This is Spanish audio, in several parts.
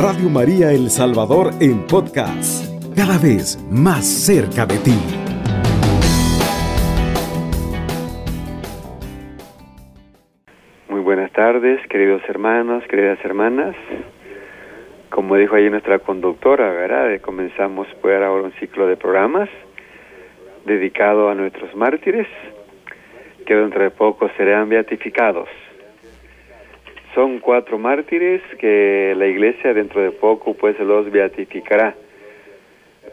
Radio María El Salvador en podcast, cada vez más cerca de ti. Muy buenas tardes, queridos hermanos, queridas hermanas. Como dijo ahí nuestra conductora, ¿verdad? Comenzamos pues ahora un ciclo de programas dedicado a nuestros mártires que dentro de poco serán beatificados. Son cuatro mártires que la iglesia dentro de poco pues los beatificará.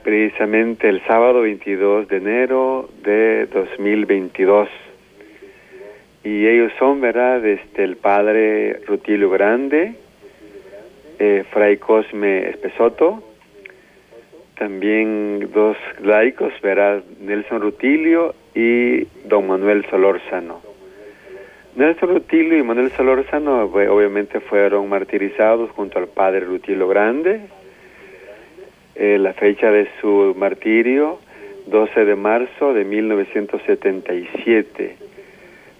Precisamente el sábado 22 de enero de 2022. Y ellos son, ¿verdad? Este, el padre Rutilio Grande, eh, Fray Cosme Espesoto, también dos laicos, ¿verdad? Nelson Rutilio y don Manuel Solórzano. Nelson Rutilio y Manuel Solórzano obviamente fueron martirizados junto al padre Rutilio Grande. Eh, la fecha de su martirio, 12 de marzo de 1977.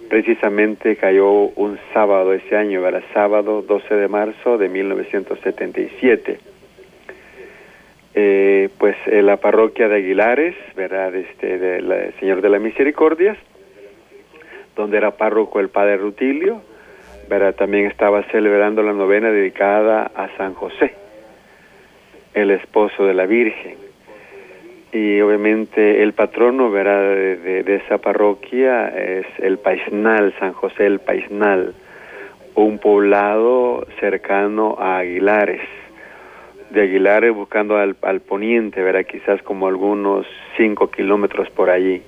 Precisamente cayó un sábado ese año, era sábado 12 de marzo de 1977. Eh, pues en la parroquia de Aguilares, ¿verdad? Este, del Señor de la Misericordia, donde era párroco el padre Rutilio, ¿verdad? También estaba celebrando la novena dedicada a San José, el esposo de la Virgen. Y obviamente el patrono, ¿verdad? De, esa parroquia es el Paisnal, San José el Paisnal, un poblado cercano a Aguilares de Aguilares buscando al, al poniente, verá quizás como algunos cinco kilómetros por allí.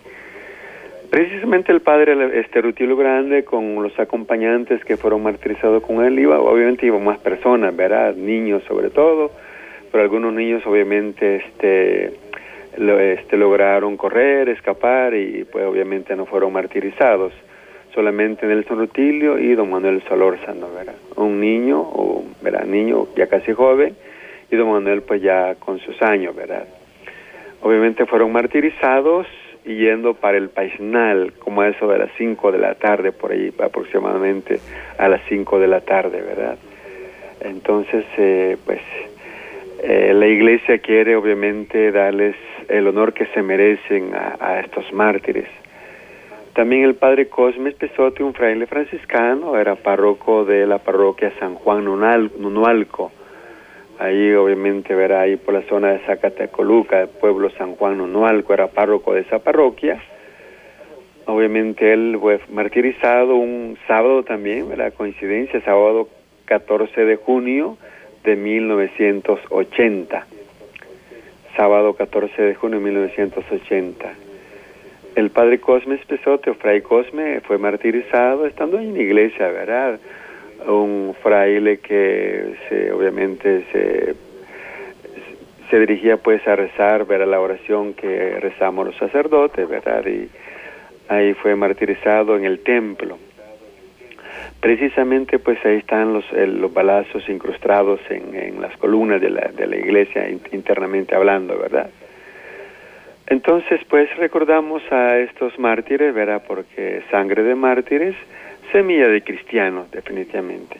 Precisamente el padre este Rutilio Grande con los acompañantes que fueron martirizados con él iba, obviamente iban más personas, ¿verdad? Niños sobre todo, pero algunos niños obviamente este este lograron correr, escapar y pues obviamente no fueron martirizados. Solamente Nelson Rutilio y don Manuel Solórzano, ¿verdad? Un niño, o, ¿verdad? Niño ya casi joven, y don Manuel pues ya con sus años, ¿verdad? Obviamente fueron martirizados yendo para el Paisnal, como a eso de las 5 de la tarde, por ahí aproximadamente a las 5 de la tarde, ¿verdad? Entonces, eh, pues eh, la iglesia quiere obviamente darles el honor que se merecen a, estos mártires. También el padre Cosme Pesote, un fraile franciscano, era párroco de la parroquia San Juan Nunualco, Ahí obviamente verá ahí por la zona de Zacatecoluca, el pueblo San Juan Nonualco, era párroco de esa parroquia. Obviamente él fue martirizado un sábado también, ¿verdad? Coincidencia, sábado 14 de junio de 1980. Sábado 14 de junio de 1980. El padre Cosme Espesote, o Fray Cosme, fue martirizado estando en la iglesia, ¿verdad? Un fraile que se, obviamente se, se dirigía pues a rezar, ver la oración que rezamos los sacerdotes, ¿verdad? Y ahí fue martirizado en el templo. Precisamente pues ahí están los, los balazos incrustados en, en las columnas de la, de la iglesia internamente hablando, ¿verdad? Entonces pues recordamos a estos mártires, ¿verdad? Porque sangre de mártires semilla de cristianos, definitivamente.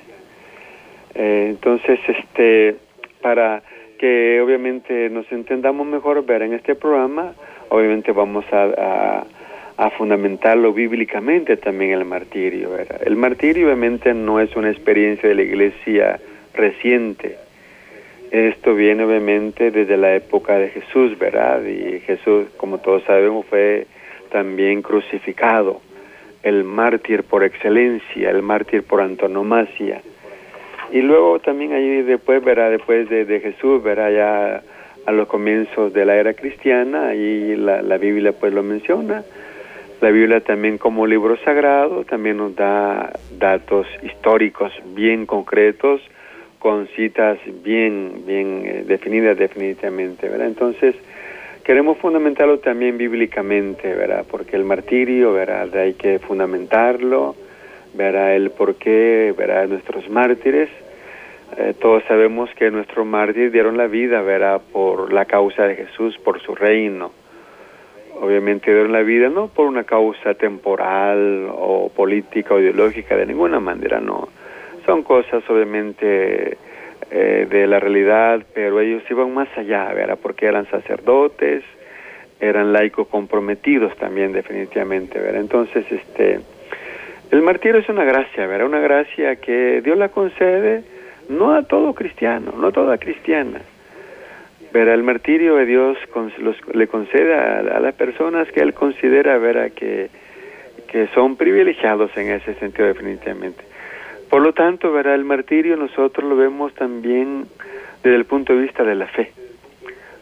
Eh, entonces, este, para que obviamente nos entendamos mejor, ver en este programa, obviamente vamos a, a, fundamentarlo bíblicamente también el martirio. ¿verdad? El martirio obviamente no es una experiencia de la iglesia reciente. Esto viene obviamente desde la época de Jesús, ¿verdad? Y Jesús, como todos sabemos, fue también crucificado el mártir por excelencia, el mártir por antonomasia. Y luego también allí después, verá, después de, Jesús, verá ya a los comienzos de la era cristiana, y la, la Biblia pues lo menciona. La Biblia también como libro sagrado también nos da datos históricos bien concretos, con citas bien, bien eh, definidas definitivamente, ¿verdad? Entonces, queremos fundamentarlo también bíblicamente, ¿verdad? Porque el martirio, ¿verdad? Hay que fundamentarlo, ¿verdad? El por qué, ¿verdad? Nuestros mártires, eh, todos sabemos que nuestros mártires dieron la vida, ¿verdad? Por la causa de Jesús, por su reino. Obviamente dieron la vida no por una causa temporal o política o ideológica, de ninguna manera, no. Son cosas obviamente eh, de la realidad, pero ellos iban más allá, ¿verdad? Porque eran sacerdotes, eran laicos comprometidos también definitivamente, ¿verdad? Entonces, este, el martirio es una gracia, ¿verdad? Una gracia que Dios la concede no a todo cristiano, no a toda cristiana. Pero el martirio de Dios le concede a, las personas que Él considera, ¿verdad? Que, que son privilegiados en ese sentido definitivamente. Por lo tanto, ¿verdad? El martirio nosotros lo vemos también desde el punto de vista de la fe.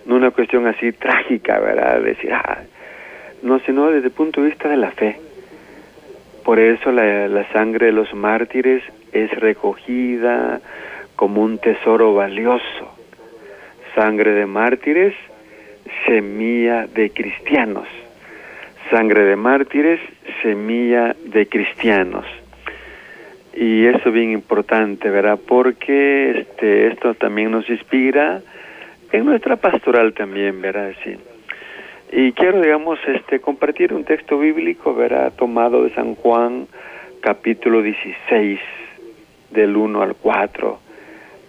No una cuestión así trágica, ¿verdad? Decir, ah, no, sino desde el punto de vista de la fe. Por eso la sangre de los mártires es recogida como un tesoro valioso. Sangre de mártires, semilla de cristianos. Sangre de mártires, semilla de cristianos y eso es bien importante, ¿verdad? Porque este, esto también nos inspira en nuestra pastoral también, ¿verdad? Sí. Y quiero, digamos, este, compartir un texto bíblico, ¿verdad? Tomado de San Juan, capítulo 16, del 1 al 4.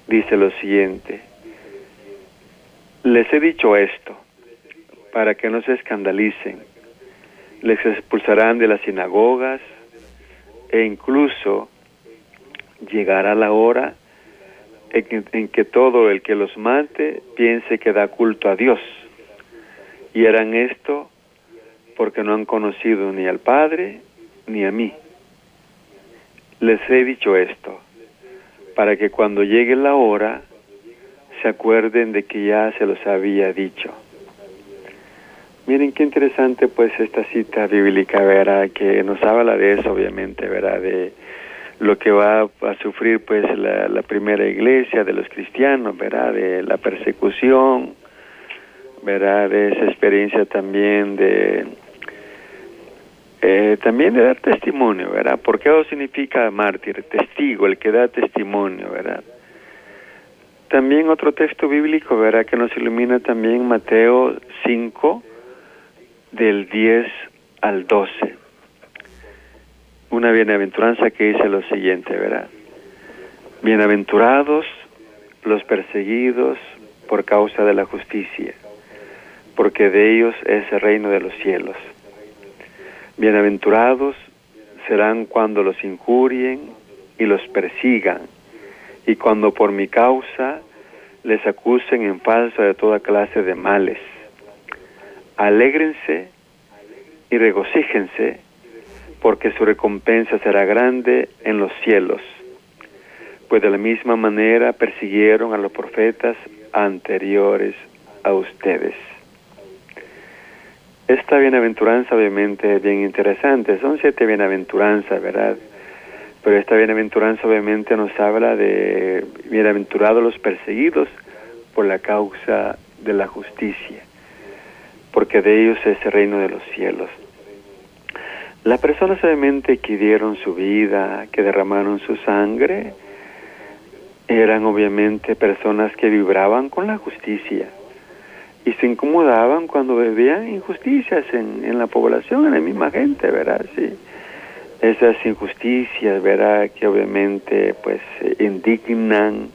Dice lo siguiente. Les he dicho esto, para que no se escandalicen. Les expulsarán de las sinagogas e incluso llegará la hora en que, todo el que los mate piense que da culto a Dios. Y harán esto porque no han conocido ni al Padre ni a mí. Les he dicho esto, para que cuando llegue la hora se acuerden de que ya se los había dicho. Miren qué interesante pues esta cita bíblica, ¿verdad? Que nos habla de eso, obviamente, ¿verdad? De, lo que va a sufrir pues la, primera iglesia de los cristianos, ¿verdad? De la persecución, ¿verdad? De esa experiencia también de eh, también de dar testimonio, ¿verdad? Porque eso significa mártir, testigo, el que da testimonio, ¿verdad? También otro texto bíblico, ¿verdad? Que nos ilumina también Mateo 5, del 10 al 12 una bienaventuranza que dice lo siguiente, ¿verdad? Bienaventurados los perseguidos por causa de la justicia, porque de ellos es el reino de los cielos. Bienaventurados serán cuando los injurien y los persigan, y cuando por mi causa les acusen en falso de toda clase de males. Alégrense y regocíjense porque su recompensa será grande en los cielos. Pues de la misma manera persiguieron a los profetas anteriores a ustedes. Esta bienaventuranza obviamente es bien interesante, son siete bienaventuranzas, ¿verdad? Pero esta bienaventuranza obviamente nos habla de bienaventurados los perseguidos por la causa de la justicia, porque de ellos es el reino de los cielos. Las personas obviamente que dieron su vida, que derramaron su sangre, eran obviamente personas que vibraban con la justicia y se incomodaban cuando veían injusticias en, en la población, en la misma gente, ¿verdad? Sí. Esas injusticias, ¿verdad? Que obviamente pues indignan,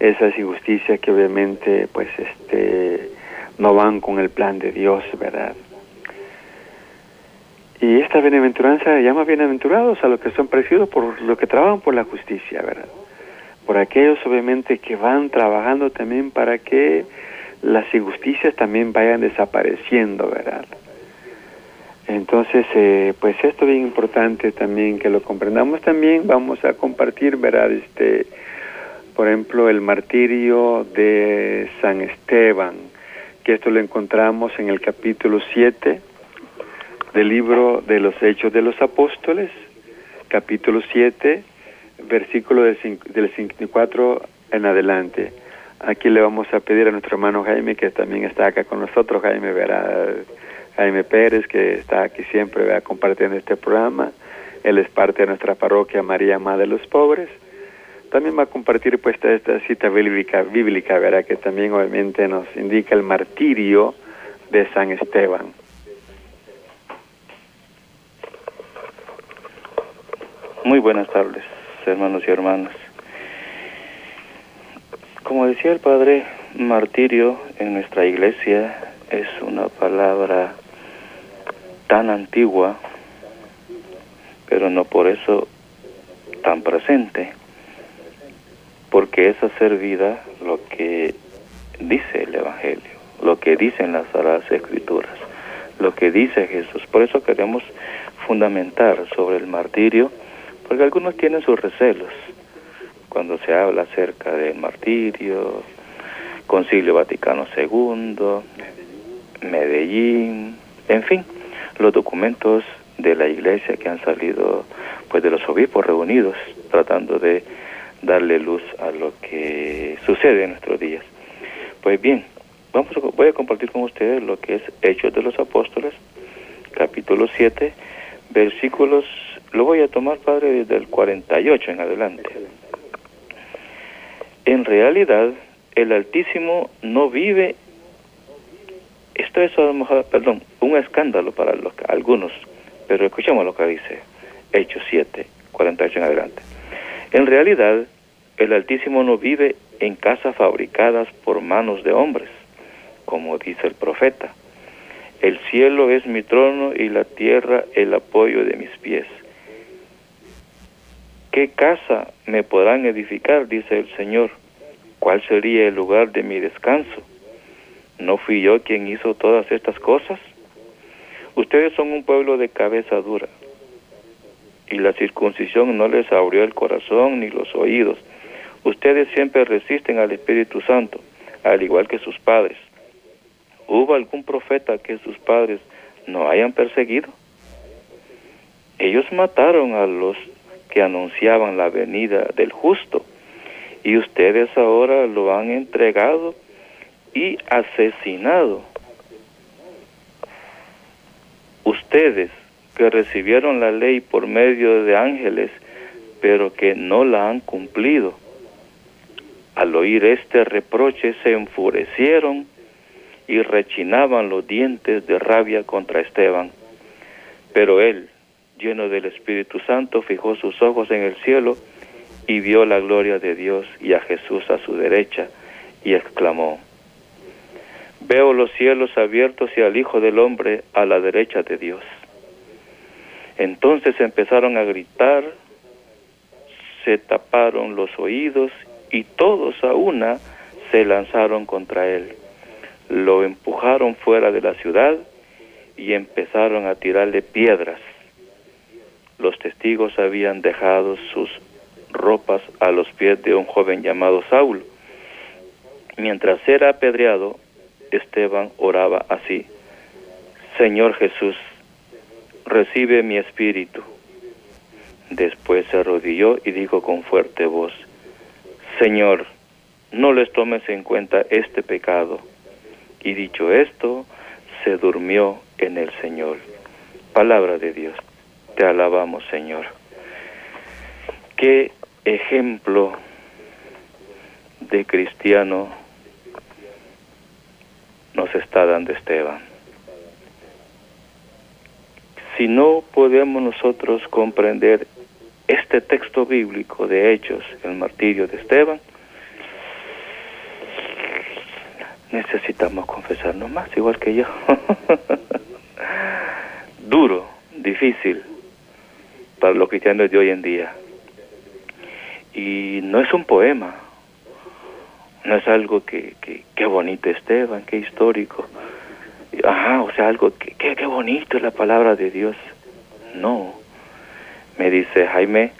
esas injusticias que obviamente pues este no van con el plan de Dios, ¿verdad? Y esta bienaventuranza llama bienaventurados a los que son parecidos por los que trabajan por la justicia, ¿verdad? Por aquellos obviamente que van trabajando también para que las injusticias también vayan desapareciendo, ¿verdad? Entonces, eh, pues esto es bien importante también que lo comprendamos también. Vamos a compartir, ¿verdad? Este, por ejemplo, el martirio de San Esteban, que esto lo encontramos en el capítulo 7 del libro de los Hechos de los Apóstoles, capítulo 7, versículo del, 54 en adelante. Aquí le vamos a pedir a nuestro hermano Jaime, que también está acá con nosotros, Jaime verá, Jaime Pérez, que está aquí siempre vea, compartiendo este programa. Él es parte de nuestra parroquia María Madre de los Pobres. También va a compartir pues esta, cita bíblica, bíblica, verá, que también obviamente nos indica el martirio de San Esteban. Muy buenas tardes, hermanos y hermanas. Como decía el padre, martirio en nuestra iglesia es una palabra tan antigua, pero no por eso tan presente, porque es hacer vida lo que dice el Evangelio, lo que dicen las Sagradas Escrituras, lo que dice Jesús. Por eso queremos fundamentar sobre el martirio, porque algunos tienen sus recelos cuando se habla acerca del martirio, Concilio Vaticano II, Medellín, en fin, los documentos de la iglesia que han salido pues de los obispos reunidos tratando de darle luz a lo que sucede en nuestros días. Pues bien, vamos voy a compartir con ustedes lo que es Hechos de los Apóstoles, capítulo 7, versículos, lo voy a tomar, Padre, desde el 48 en adelante. En realidad, el Altísimo no vive, esto es perdón, un escándalo para algunos, pero escuchemos lo que dice Hechos 7, 48 en adelante. En realidad, el Altísimo no vive en casas fabricadas por manos de hombres, como dice el profeta. El cielo es mi trono y la tierra el apoyo de mis pies. ¿Qué casa me podrán edificar? dice el Señor. ¿Cuál sería el lugar de mi descanso? ¿No fui yo quien hizo todas estas cosas? Ustedes son un pueblo de cabeza dura, y la circuncisión no les abrió el corazón ni los oídos. Ustedes siempre resisten al Espíritu Santo, al igual que sus padres. ¿Hubo algún profeta que sus padres no hayan perseguido? Ellos mataron a los que anunciaban la venida del justo y ustedes ahora lo han entregado y asesinado. Ustedes que recibieron la ley por medio de ángeles, pero que no la han cumplido. Al oír este reproche se enfurecieron y rechinaban los dientes de rabia contra Esteban. Pero él, lleno del Espíritu Santo, fijó sus ojos en el cielo y vio la gloria de Dios y a Jesús a su derecha y exclamó, Veo los cielos abiertos y al Hijo del Hombre a la derecha de Dios. Entonces empezaron a gritar, se taparon los oídos y todos a una se lanzaron contra él. Lo empujaron fuera de la ciudad y empezaron a tirarle piedras. Los testigos habían dejado sus ropas a los pies de un joven llamado Saulo. Mientras era apedreado, Esteban oraba así, Señor Jesús, recibe mi espíritu. Después se arrodilló y dijo con fuerte voz, Señor, no les tomes en cuenta este pecado. Y dicho esto, se durmió en el Señor. Palabra de Dios, te alabamos Señor. Qué ejemplo de cristiano nos está dando Esteban si no podemos nosotros comprender este texto bíblico de Hechos, el martirio de Esteban, necesitamos confesarnos más, igual que yo. Duro, difícil para los cristianos de hoy en día. Y no es un poema, no es algo que, que, bonito Esteban, qué histórico. Ajá, o sea, algo, que, qué bonito es la palabra de Dios. No. Me dice, Jaime,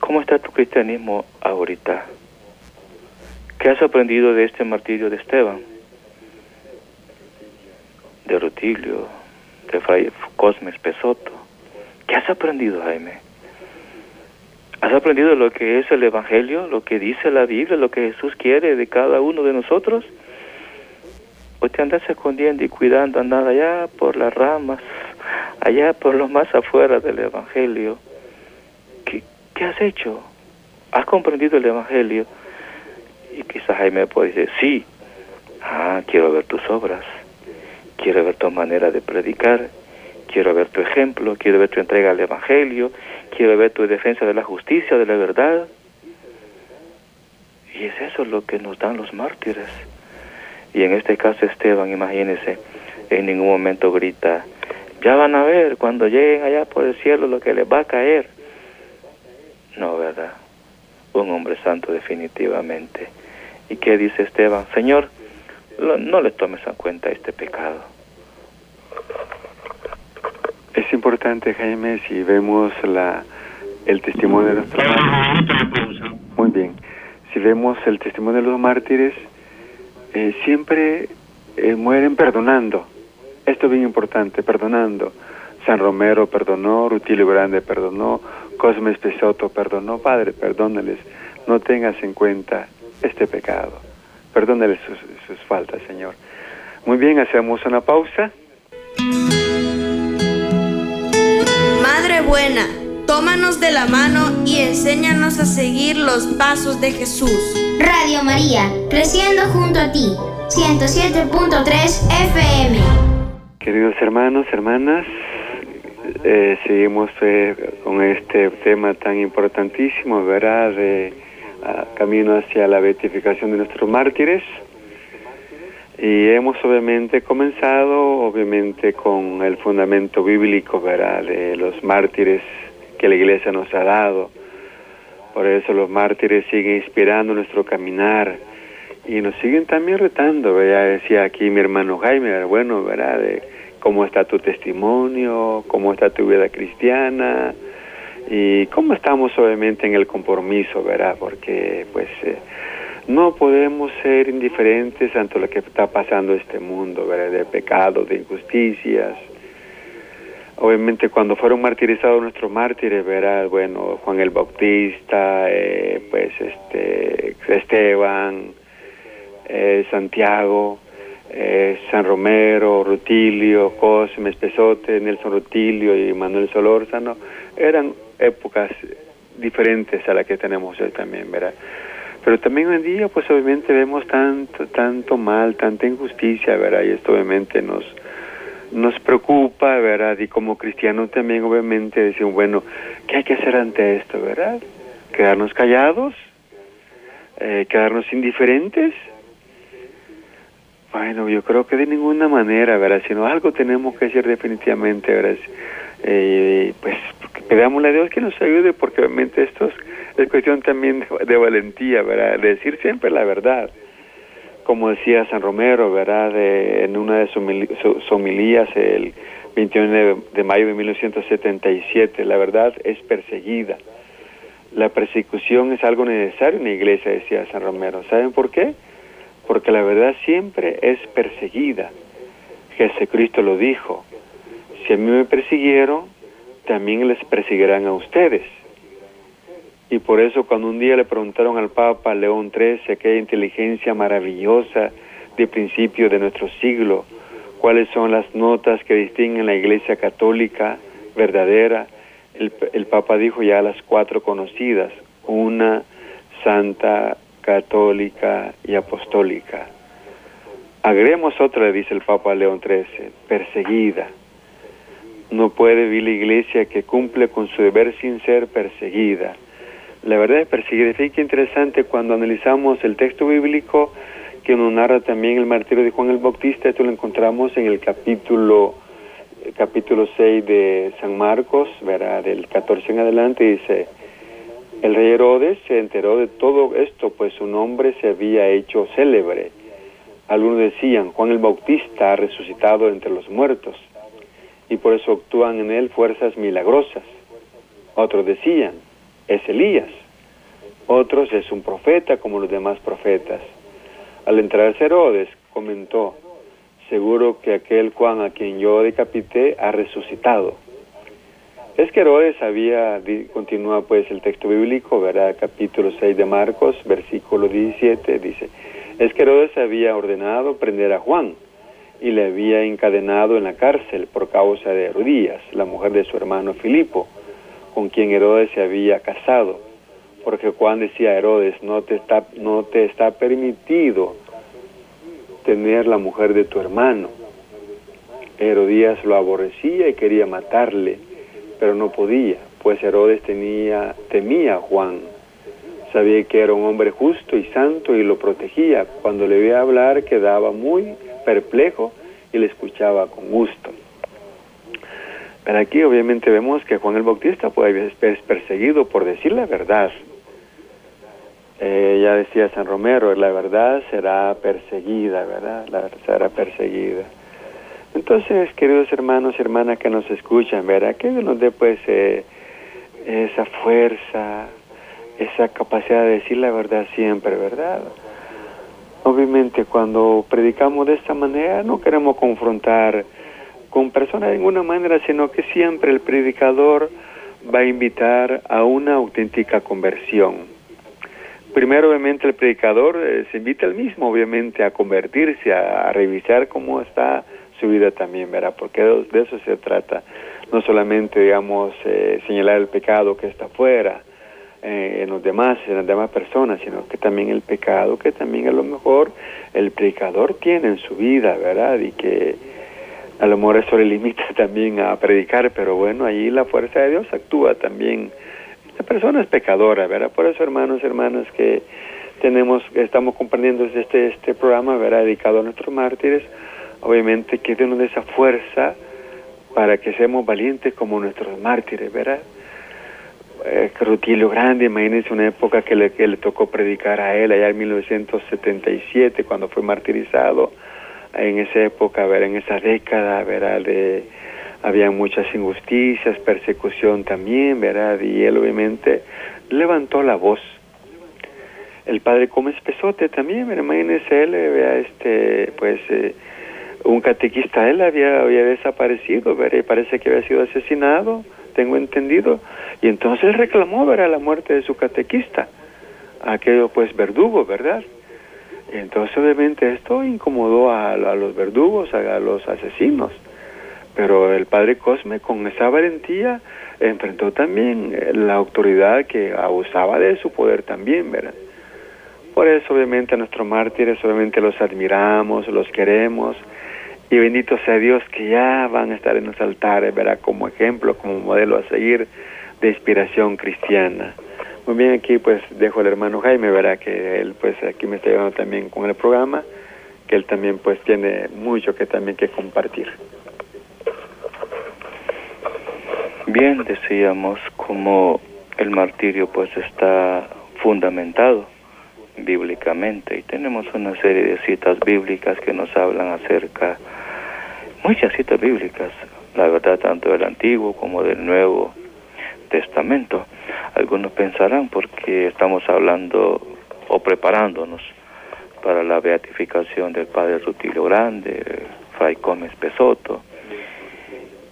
¿cómo está tu cristianismo ahorita? ¿Qué has aprendido de este martirio de Esteban? De Rutilio, de Fray Cosme Pesoto. ¿Qué has aprendido, Jaime? ¿Has aprendido lo que es el Evangelio, lo que dice la Biblia, lo que Jesús quiere de cada uno de nosotros? ¿O te andas escondiendo y cuidando, andando allá por las ramas, allá por los más afuera del Evangelio? ¿Qué, qué has hecho? ¿Has comprendido el Evangelio? Y quizás Jaime puede decir, sí, ah, quiero ver tus obras, quiero ver tu manera de predicar, quiero ver tu ejemplo, quiero ver tu entrega al Evangelio, quiero ver tu defensa de la justicia, de la verdad. Y es eso lo que nos dan los mártires. Y en este caso Esteban, imagínense, en ningún momento grita, ya van a ver cuando lleguen allá por el cielo lo que les va a caer. No, ¿verdad? Un hombre santo definitivamente. ¿Y qué dice Esteban? Señor, no le tomes en cuenta este pecado. Es importante, Jaime, si vemos la, el testimonio de mártires. Muy bien. Si vemos el testimonio de los mártires, eh, siempre eh, mueren perdonando. Esto es bien importante, perdonando. San Romero perdonó, Rutilio Grande perdonó, Cosme Espesoto perdonó. Padre, perdónales, no tengas en cuenta este pecado. Perdónales sus, sus faltas, Señor. Muy bien, hacemos una pausa. Tómanos de la mano y enséñanos a seguir los pasos de Jesús. Radio María, creciendo junto a ti, 107.3 FM. Queridos hermanos, hermanas, eh, seguimos eh, con este tema tan importantísimo, ¿verdad? De camino hacia la beatificación de nuestros mártires. Y hemos obviamente comenzado, obviamente, con el fundamento bíblico, ¿verdad? De los mártires que la iglesia nos ha dado. Por eso los mártires siguen inspirando nuestro caminar y nos siguen también retando, ¿verdad? Decía aquí mi hermano Jaime, bueno, ¿verdad? De cómo está tu testimonio, cómo está tu vida cristiana y cómo estamos obviamente en el compromiso, ¿verdad? Porque pues eh, no podemos ser indiferentes ante lo que está pasando en este mundo, ¿verdad? De pecados, de injusticias, obviamente cuando fueron martirizados nuestros mártires, ¿verdad? Bueno, Juan el Bautista, eh, pues este, Esteban, eh, Santiago, eh, San Romero, Rutilio, Cosme, Espesote, Nelson Rutilio y Manuel Solórzano, eran épocas diferentes a las que tenemos hoy también, ¿verdad? Pero también hoy en día, pues obviamente vemos tanto, tanto mal, tanta injusticia, ¿verdad? Y esto obviamente nos, nos preocupa, ¿verdad? Y como cristianos también obviamente decimos, bueno, ¿qué hay que hacer ante esto, verdad? ¿Quedarnos callados? Eh, ¿Quedarnos indiferentes? Bueno, yo creo que de ninguna manera, ¿verdad? Sino algo tenemos que hacer definitivamente, ¿verdad? Eh, pues pedámosle a Dios que nos ayude porque obviamente esto es, cuestión también de, de valentía, ¿verdad? De decir siempre la verdad como decía San Romero, ¿verdad? en una de sus homilías el 21 de, mayo de 1977, la verdad es perseguida. La persecución es algo necesario en la iglesia, decía San Romero. ¿Saben por qué? Porque la verdad siempre es perseguida. Jesucristo lo dijo. Si a mí me persiguieron, también les perseguirán a ustedes. Y por eso cuando un día le preguntaron al Papa León XIII, aquella inteligencia maravillosa de principio de nuestro siglo, cuáles son las notas que distinguen la Iglesia católica verdadera, el, el Papa dijo ya las cuatro conocidas, una, santa, católica y apostólica. Agregemos otra, dice el Papa León XIII, perseguida. No puede vivir la iglesia que cumple con su deber sin ser perseguida la verdad es qué interesante cuando analizamos el texto bíblico que nos narra también el martirio de Juan el Bautista, esto lo encontramos en el capítulo capítulo 6 de San Marcos, verá del 14 en adelante, dice, el rey Herodes se enteró de todo esto, pues su nombre se había hecho célebre. Algunos decían, Juan el Bautista ha resucitado entre los muertos, y por eso actúan en él fuerzas milagrosas. Otros decían, es Elías. Otros es un profeta como los demás profetas. Al entrar Herodes comentó, seguro que aquel Juan a quien yo decapité ha resucitado. Es que Herodes había, continúa pues el texto bíblico, verá capítulo 6 de Marcos, versículo 17, dice, es que Herodes había ordenado prender a Juan y le había encadenado en la cárcel por causa de Herodías, la mujer de su hermano Filipo con quien Herodes se había casado, porque Juan decía Herodes, no te está, no te está permitido tener la mujer de tu hermano. Herodías lo aborrecía y quería matarle, pero no podía, pues Herodes tenía, temía a Juan, Sabía que era un hombre justo y santo y lo protegía. Cuando le veía hablar quedaba muy perplejo y le escuchaba con gusto. Pero aquí obviamente vemos que Juan el Bautista puede es perseguido por decir la verdad. Eh, ya decía San Romero, la verdad será perseguida, ¿verdad? La verdad será perseguida. Entonces, queridos hermanos y hermanas que nos escuchan, ¿verdad? Que nos dé pues eh, esa fuerza, esa capacidad de decir la verdad siempre, ¿verdad? Obviamente cuando predicamos de esta manera no queremos confrontar con personas de ninguna manera, sino que siempre el predicador va a invitar a una auténtica conversión. Primero, obviamente, el predicador eh, se invita al mismo, obviamente, a convertirse, a, revisar cómo está su vida también, ¿verdad? Porque de, eso se trata. No solamente, digamos, eh, señalar el pecado que está afuera, eh, en los demás, en las demás personas, sino que también el pecado que también a lo mejor el predicador tiene en su vida, ¿verdad? Y que a lo mejor eso le limita también a predicar, pero bueno, ahí la fuerza de Dios actúa también. La persona es pecadora, ¿verdad? Por eso, hermanos, hermanas, que tenemos, estamos comprendiendo este, este programa, ¿verdad? Dedicado a nuestros mártires, obviamente que Dios nos esa fuerza para que seamos valientes como nuestros mártires, ¿verdad? Eh, Rutilio Grande, imagínense una época que le, que le tocó predicar a él allá en 1977, cuando fue martirizado en esa época, ver, en esa década, ¿verdad? De, había muchas injusticias, persecución también, ¿verdad? Y él obviamente levantó la voz. El padre Gómez Pesote también, imagínense él, vea, este, pues, eh, un catequista, él había, había desaparecido, ¿verdad? Y parece que había sido asesinado, tengo entendido, y entonces reclamó, ¿verdad?, la muerte de su catequista, aquello, pues, verdugo, ¿verdad? entonces, obviamente, esto incomodó a, los verdugos, a, los asesinos. Pero el padre Cosme, con esa valentía, enfrentó también eh, la autoridad que abusaba de su poder también, ¿verdad? Por eso, obviamente, a nuestros mártires, obviamente, los admiramos, los queremos. Y bendito sea Dios que ya van a estar en los altares, ¿verdad? Como ejemplo, como modelo a seguir de inspiración cristiana. Muy bien, aquí pues dejo al hermano Jaime, verá que él pues aquí me está ayudando también con el programa, que él también pues tiene mucho que también que compartir. Bien, decíamos como el martirio pues está fundamentado bíblicamente y tenemos una serie de citas bíblicas que nos hablan acerca, muchas citas bíblicas, la verdad tanto del Antiguo como del Nuevo Testamento. Algunos pensarán porque estamos hablando o preparándonos para la beatificación del Padre Rutilio Grande, Fray Gómez Pesoto,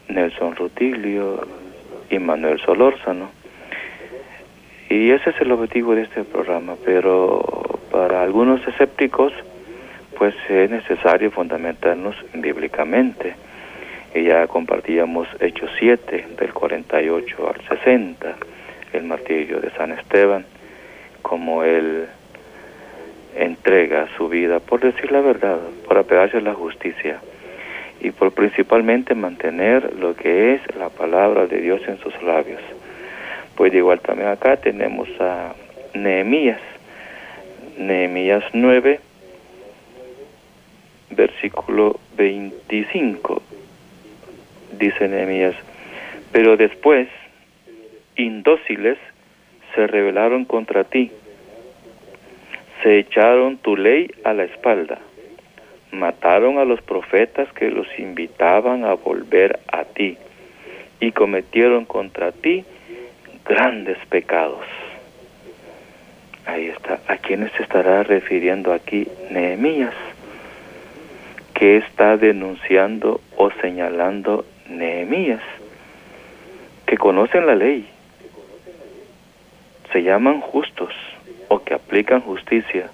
Nelson Rutilio y Manuel Solórzano. Y ese es el objetivo de este programa, pero para algunos escépticos, pues es necesario fundamentarnos bíblicamente y ya compartíamos Hechos 7 del 48 al 60, el martirio de San Esteban, como él entrega su vida por decir la verdad, por apegarse a la justicia y por principalmente mantener lo que es la palabra de Dios en sus labios. Pues igual también acá tenemos a Nehemías, Nehemías 9, versículo 25 dice Nehemías. Pero después, indóciles, se rebelaron contra ti, se echaron tu ley a la espalda, mataron a los profetas que los invitaban a volver a ti y cometieron contra ti grandes pecados. Ahí está. ¿A quiénes se estará refiriendo aquí Nehemías? que está denunciando o señalando Nehemías, que conocen la ley, se llaman justos o que aplican justicia.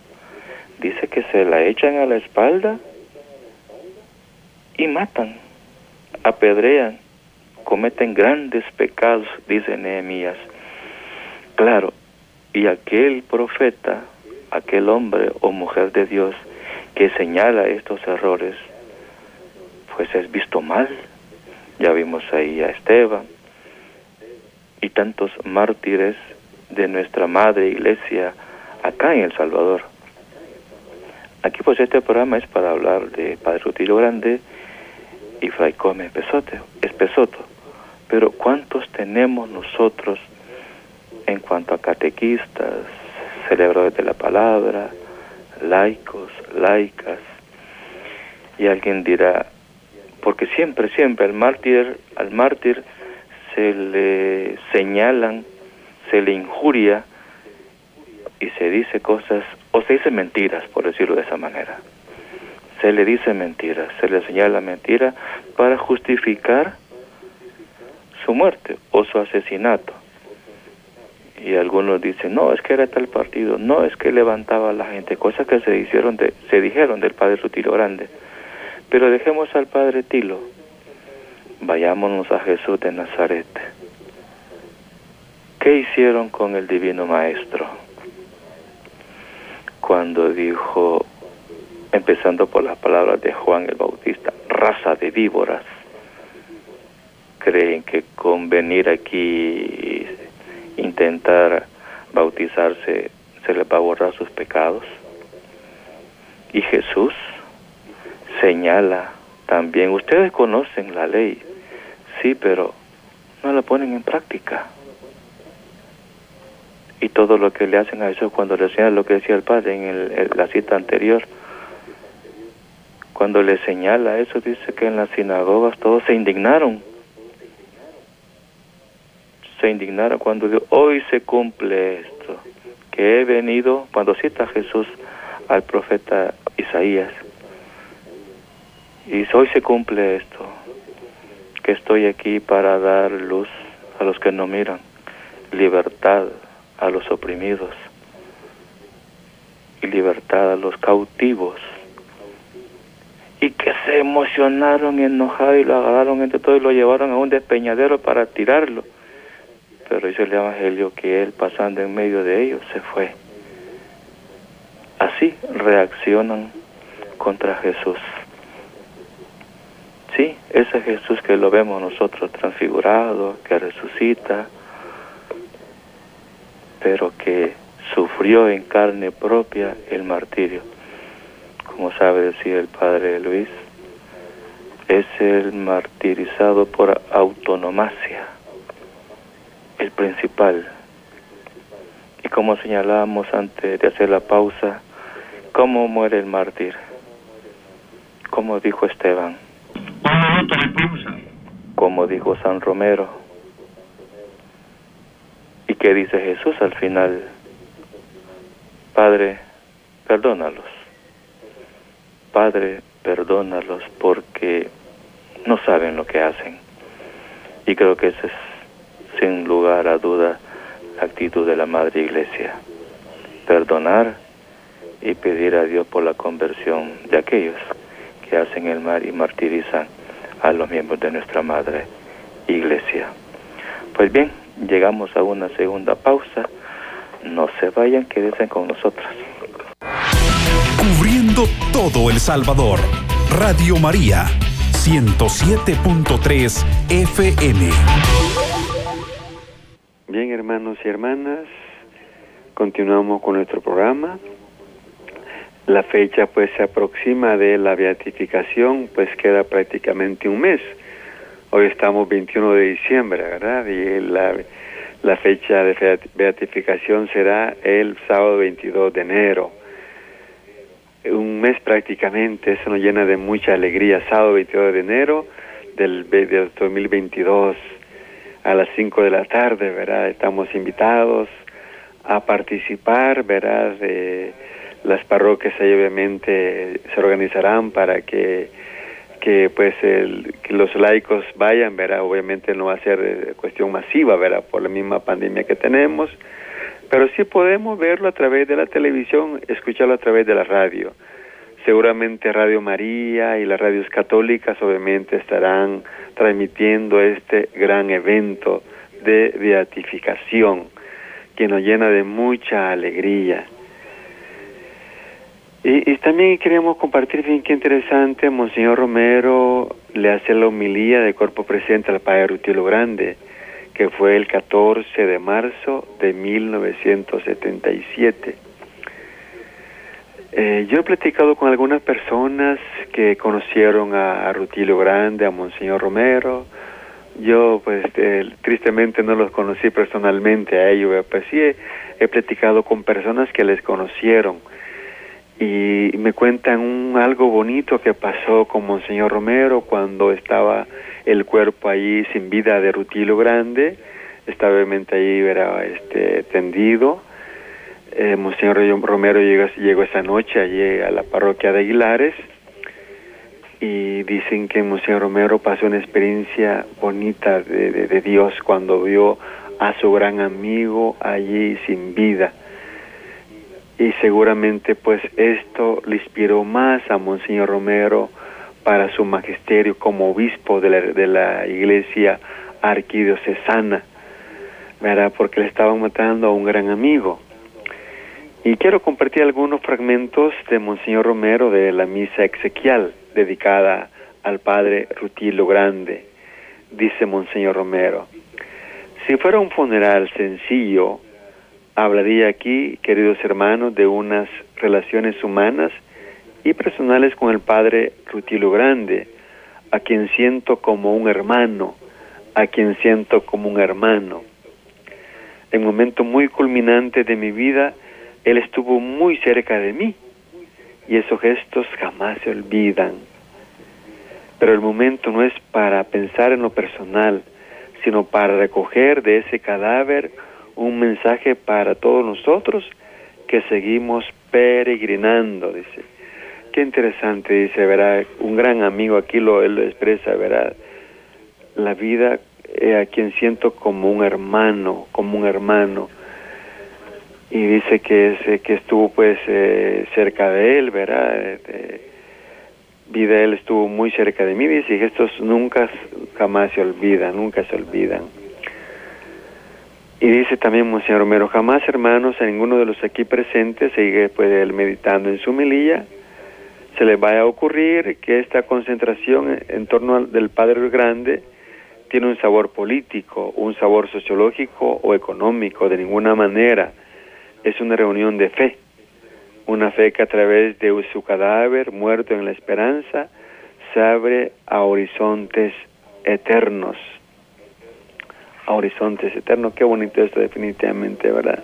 Dice que se la echan a la espalda y matan, apedrean, cometen grandes pecados, dice Nehemías. Claro, y aquel profeta, aquel hombre o mujer de Dios que señala estos errores, pues es visto mal, ya vimos ahí a Esteban y tantos mártires de nuestra madre iglesia acá en El Salvador. Aquí pues este programa es para hablar de Padre Rutilio Grande y Fray Come Espesoto. Pero ¿cuántos tenemos nosotros en cuanto a catequistas, celebradores de la palabra, laicos, laicas? Y alguien dirá, porque siempre, siempre al mártir, al mártir se le señalan, se le injuria y se dice cosas, o se dice mentiras, por decirlo de esa manera. Se le dice mentiras, se le señala mentira para justificar su muerte o su asesinato. Y algunos dicen, no, es que era tal partido, no, es que levantaba a la gente, cosas que se, hicieron de, se dijeron del padre Rutilo Grande. Pero dejemos al padre Tilo, vayámonos a Jesús de Nazaret. ¿Qué hicieron con el divino maestro? Cuando dijo, empezando por las palabras de Juan el Bautista, raza de víboras, creen que con venir aquí intentar bautizarse se les va a borrar sus pecados. Y Jesús señala también, ustedes conocen la ley, sí, pero no la ponen en práctica. Y todo lo que le hacen a eso cuando le señala lo que decía el Padre en la cita anterior, cuando le señala eso, dice que en las sinagogas todos se indignaron. Se indignaron cuando dijo, hoy se cumple esto, que he venido, cuando cita Jesús al profeta Isaías, y hoy se cumple esto, que estoy aquí para dar luz a los que no miran, libertad a los oprimidos y libertad a los cautivos. Y que se emocionaron y enojaron y lo agarraron entre todos y lo llevaron a un despeñadero para tirarlo. Pero dice el Evangelio que él pasando en medio de ellos se fue. Así reaccionan contra Jesús. Sí, ese Jesús que lo vemos nosotros transfigurado, que resucita, pero que sufrió en carne propia el martirio. Como sabe decir el padre Luis, es el martirizado por autonomacia, el principal. Y como señalábamos antes de hacer la pausa, ¿cómo muere el mártir? Como dijo Esteban, como dijo San Romero. ¿Y qué dice Jesús al final? Padre, perdónalos. Padre, perdónalos porque no saben lo que hacen. Y creo que esa es, sin lugar a duda, la actitud de la Madre Iglesia. Perdonar y pedir a Dios por la conversión de aquellos que hacen el mal y martirizan a los miembros de nuestra Madre Iglesia. Pues bien, llegamos a una segunda pausa. No se vayan, quédense con nosotros. Cubriendo todo El Salvador. Radio María, 107.3 FM. Bien, hermanos y hermanas, continuamos con nuestro programa. La fecha pues se aproxima de la beatificación, pues queda prácticamente un mes. Hoy estamos 21 de diciembre, ¿verdad? Y la, fecha de beatificación será el sábado 22 de enero. Un mes prácticamente, eso nos llena de mucha alegría. Sábado 22 de enero del, del 2022 a las 5 de la tarde, ¿verdad? Estamos invitados a participar, ¿verdad? De, las parroquias ahí obviamente se organizarán para que que pues el, que los laicos vayan, verá, obviamente no va a ser eh, cuestión masiva, verá, por la misma pandemia que tenemos, pero sí podemos verlo a través de la televisión, escucharlo a través de la radio. Seguramente Radio María y las radios católicas obviamente estarán transmitiendo este gran evento de beatificación que nos llena de mucha alegría. Y, también queríamos compartir, bien qué interesante, Monseñor Romero le hace la homilía de cuerpo presente al Padre Rutilo Grande, que fue el 14 de marzo de 1977. Eh, yo he platicado con algunas personas que conocieron a, Rutilio Grande, a Monseñor Romero. Yo, pues, eh, tristemente no los conocí personalmente a ellos, pero sí he, platicado con personas que les conocieron y me cuentan un algo bonito que pasó con Monseñor Romero cuando estaba el cuerpo allí sin vida de Rutilio Grande, estaba obviamente ahí era este tendido eh, Monseñor Romero llegó, llegó esa noche allí a la parroquia de Aguilares y dicen que Monseñor Romero pasó una experiencia bonita de, de, Dios cuando vio a su gran amigo allí sin vida. Y seguramente pues esto le inspiró más a Monseñor Romero para su magisterio como obispo de la, de la iglesia arquidiocesana, ¿verdad? Porque le estaban matando a un gran amigo. Y quiero compartir algunos fragmentos de Monseñor Romero de la misa exequial dedicada al padre Rutilo Grande. Dice Monseñor Romero, si fuera un funeral sencillo, hablaría aquí, queridos hermanos, de unas relaciones humanas y personales con el padre Rutilo Grande, a quien siento como un hermano, a quien siento como un hermano. En un momento muy culminante de mi vida, él estuvo muy cerca de mí y esos gestos jamás se olvidan. Pero el momento no es para pensar en lo personal, sino para recoger de ese cadáver un mensaje para todos nosotros que seguimos peregrinando, dice. Qué interesante, dice, verá, un gran amigo aquí lo, él lo expresa, verá, la vida eh, a quien siento como un hermano, como un hermano y dice que, es, que estuvo pues eh, cerca de él, ¿verdad? De, vida él estuvo muy cerca de mí, dice que estos nunca, jamás se olvidan, nunca se olvidan. Y dice también Monseñor Romero, jamás hermanos a ninguno de los aquí presentes, sigue pues él meditando en su melilla, se le vaya a ocurrir que esta concentración en torno al, del Padre Grande tiene un sabor político, un sabor sociológico o económico, de ninguna manera es una reunión de fe, una fe que a través de su cadáver muerto en la esperanza se abre a horizontes eternos. A horizontes eternos, qué bonito esto definitivamente, ¿verdad?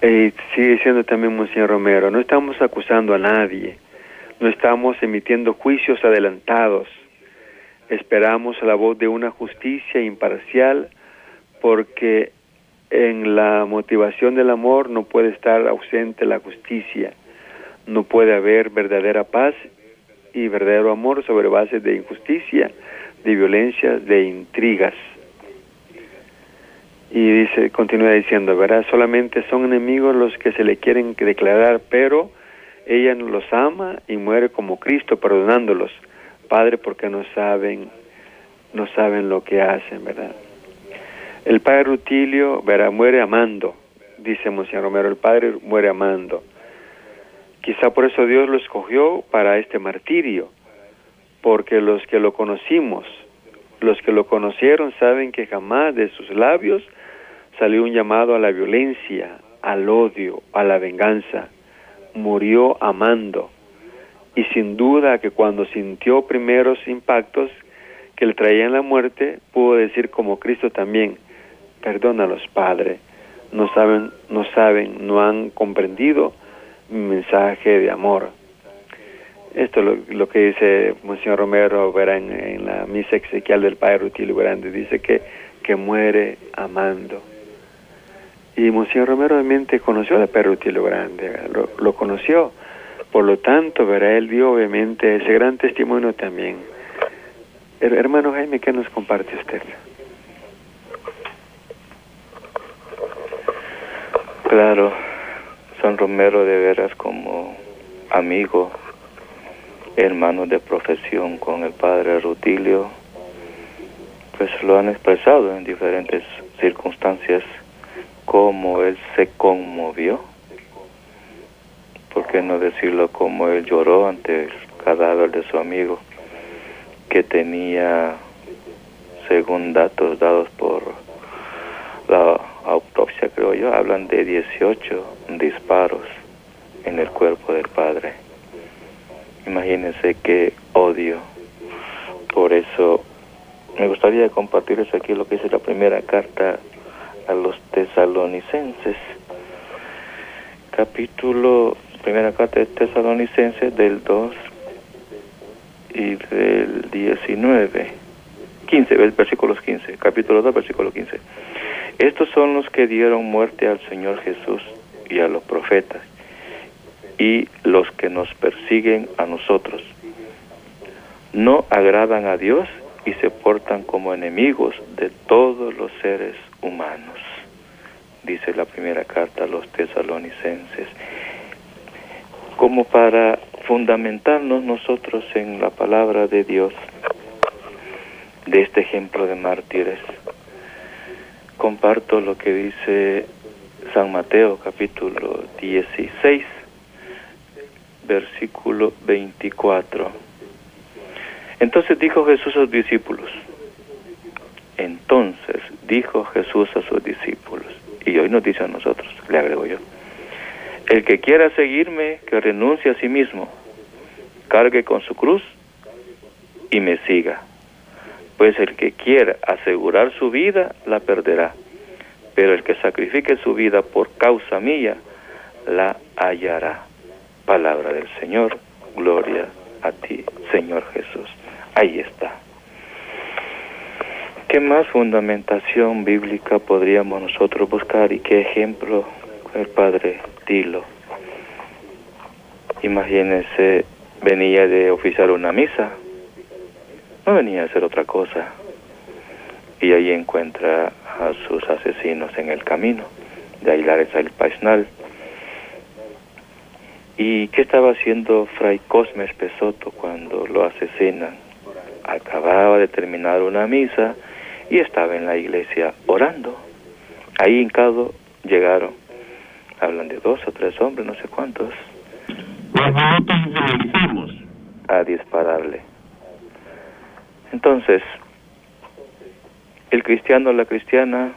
Y sigue diciendo también Monseñor Romero, no estamos acusando a nadie, no estamos emitiendo juicios adelantados, esperamos la voz de una justicia imparcial porque en la motivación del amor no puede estar ausente la justicia, no puede haber verdadera paz y verdadero amor sobre bases de injusticia, de violencia, de intrigas. Y dice, continúa diciendo, ¿verdad? Solamente son enemigos los que se le quieren declarar, pero ella los ama y muere como Cristo perdonándolos. Padre, porque no saben, no saben lo que hacen, ¿verdad? El padre Rutilio verá, muere amando, dice Monseñor Romero, el padre muere amando. Quizá por eso Dios lo escogió para este martirio, porque los que lo conocimos, los que lo conocieron saben que jamás de sus labios salió un llamado a la violencia, al odio, a la venganza. Murió amando. Y sin duda que cuando sintió primeros impactos que le traían la muerte, pudo decir como Cristo también, perdónalos, Padre, no saben, no saben, no han comprendido mi mensaje de amor. Esto es lo, que dice Monseñor Romero verá en, la misa exequial del Padre Rutilio Grande, dice que, que muere amando. Y Monseñor Romero obviamente conoció al Padre Rutilio Grande, lo, lo, conoció, por lo tanto, verá, él dio obviamente ese gran testimonio también. Hermano Jaime, ¿qué nos comparte usted? Claro, San Romero de veras como amigo, hermano de profesión con el padre Rutilio, pues lo han expresado en diferentes circunstancias cómo él se conmovió, por qué no decirlo como él lloró ante el cadáver de su amigo que tenía según datos dados por la autopsia, creo yo, hablan de 18 disparos en el cuerpo del padre. Imagínense qué odio. Por eso me gustaría compartirles aquí lo que dice la primera carta a los tesalonicenses. Capítulo, primera carta de tesalonicenses del 2 y del 19. 15, versículos 15, capítulo 2, versículo 15. Estos son los que dieron muerte al Señor Jesús y a los profetas y los que nos persiguen a nosotros. No agradan a Dios y se portan como enemigos de todos los seres humanos, dice la primera carta a los tesalonicenses. Como para fundamentarnos nosotros en la palabra de Dios, de este ejemplo de mártires, comparto lo que dice San Mateo capítulo 16, versículo 24. Entonces dijo Jesús a sus discípulos, entonces dijo Jesús a sus discípulos, y hoy nos dice a nosotros, le agrego yo, el que quiera seguirme, que renuncie a sí mismo, cargue con su cruz y me siga. Pues el que quiera asegurar su vida, la perderá. Pero el que sacrifique su vida por causa mía, la hallará. Palabra del Señor, gloria a ti, Señor Jesús. Ahí está. ¿Qué más fundamentación bíblica podríamos nosotros buscar y qué ejemplo el Padre Tilo? Imagínense, venía de oficiar una misa, no venía a hacer otra cosa, y ahí encuentra a sus asesinos en el camino, de Ailares al Paisnal. ¿Y qué estaba haciendo Fray Cosme Pesoto cuando lo asesinan? Acababa de terminar una misa y estaba en la iglesia orando. Ahí hincado llegaron, hablan de dos o tres hombres, no sé cuántos, a dispararle. Entonces, el cristiano, la cristiana,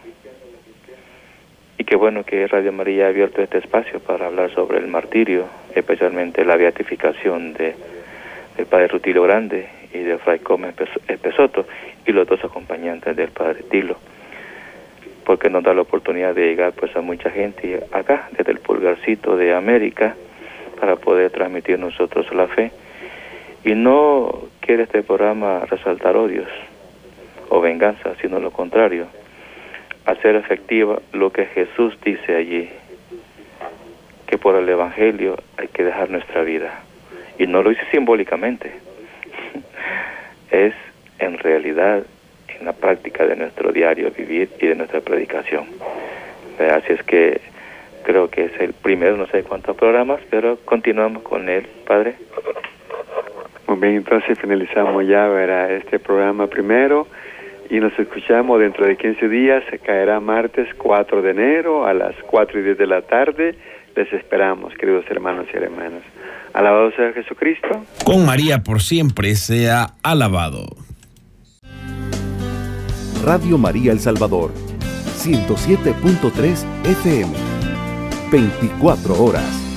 y qué bueno que Radio María ha abierto este espacio para hablar sobre el martirio, especialmente la beatificación de, del Padre Rutilio Grande y de Fray Come Pesoto y los dos acompañantes del Padre Tilo, porque nos da la oportunidad de llegar pues a mucha gente acá, desde el pulgarcito de América, para poder transmitir nosotros la fe. Y no quiere este programa resaltar odios o venganza, sino lo contrario, hacer efectiva lo que Jesús dice allí, que por el Evangelio hay que dejar nuestra vida. Y no lo dice simbólicamente, es en realidad en la práctica de nuestro diario vivir y de nuestra predicación. Así es que creo que es el primero, no sé cuántos programas, pero continuamos con él, Padre. Muy bien, entonces finalizamos ya este programa primero y nos escuchamos dentro de 15 días, se caerá martes 4 de enero a las 4 y 10 de la tarde. Les esperamos, queridos hermanos y hermanas. Alabado sea Jesucristo. Con María por siempre sea alabado. Radio María El Salvador, 107.3 FM, 24 horas.